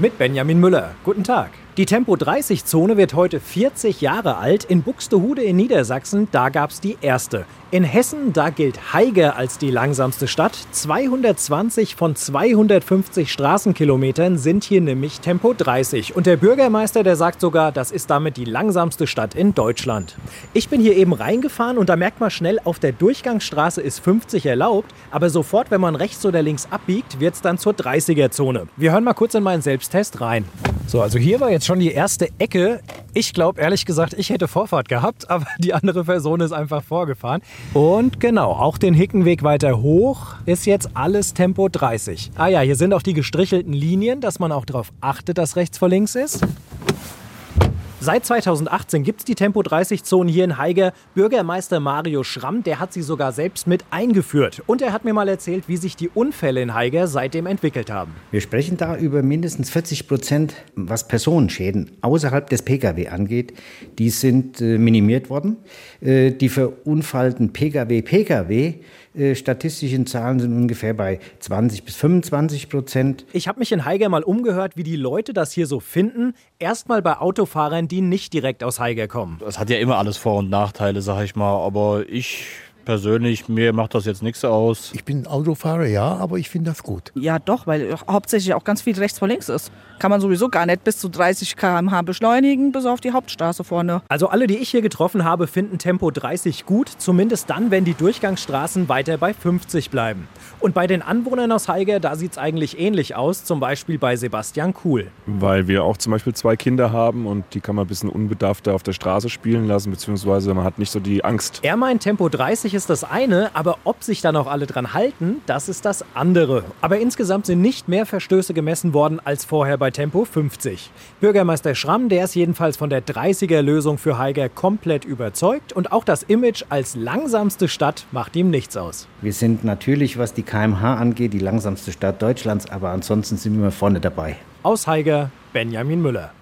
mit Benjamin Müller. Guten Tag. Die Tempo-30-Zone wird heute 40 Jahre alt. In Buxtehude in Niedersachsen, da gab es die erste. In Hessen, da gilt Haiger als die langsamste Stadt. 220 von 250 Straßenkilometern sind hier nämlich Tempo 30. Und der Bürgermeister, der sagt sogar, das ist damit die langsamste Stadt in Deutschland. Ich bin hier eben reingefahren und da merkt man schnell, auf der Durchgangsstraße ist 50 erlaubt. Aber sofort, wenn man rechts oder links abbiegt, wird es dann zur 30er-Zone. Wir hören mal kurz in meinen Selbsttest rein. So, also hier war jetzt schon die erste Ecke. Ich glaube ehrlich gesagt, ich hätte Vorfahrt gehabt, aber die andere Person ist einfach vorgefahren. Und genau, auch den Hickenweg weiter hoch ist jetzt alles Tempo 30. Ah ja, hier sind auch die gestrichelten Linien, dass man auch darauf achtet, dass rechts vor links ist. Seit 2018 gibt es die Tempo-30-Zonen hier in Haiger. Bürgermeister Mario Schramm, der hat sie sogar selbst mit eingeführt. Und er hat mir mal erzählt, wie sich die Unfälle in Haiger seitdem entwickelt haben. Wir sprechen da über mindestens 40 Prozent, was Personenschäden außerhalb des Pkw angeht. Die sind äh, minimiert worden. Äh, die verunfallten Pkw-Pkw statistischen Zahlen sind ungefähr bei 20 bis 25 Prozent. Ich habe mich in Haiger mal umgehört, wie die Leute das hier so finden. Erstmal bei Autofahrern, die nicht direkt aus Haiger kommen. Es hat ja immer alles Vor- und Nachteile, sag ich mal. Aber ich persönlich, mir macht das jetzt nichts aus. Ich bin Autofahrer, ja, aber ich finde das gut. Ja, doch, weil hauptsächlich auch ganz viel rechts vor links ist. Kann man sowieso gar nicht bis zu 30 km/h beschleunigen, bis auf die Hauptstraße vorne. Also alle, die ich hier getroffen habe, finden Tempo 30 gut, zumindest dann, wenn die Durchgangsstraßen weiter bei 50 bleiben. Und bei den Anwohnern aus Haiger, da sieht es eigentlich ähnlich aus, zum Beispiel bei Sebastian Kuhl. Weil wir auch zum Beispiel zwei Kinder haben und die kann man ein bisschen unbedarfter auf der Straße spielen lassen, beziehungsweise man hat nicht so die Angst. Er meint, Tempo 30 ist das eine, aber ob sich dann auch alle dran halten, das ist das andere. Aber insgesamt sind nicht mehr Verstöße gemessen worden als vorher bei Tempo 50. Bürgermeister Schramm, der ist jedenfalls von der 30er-Lösung für Haiger komplett überzeugt und auch das Image als langsamste Stadt macht ihm nichts aus. Wir sind natürlich, was die kmh angeht, die langsamste Stadt Deutschlands, aber ansonsten sind wir vorne dabei. Aus Haiger, Benjamin Müller.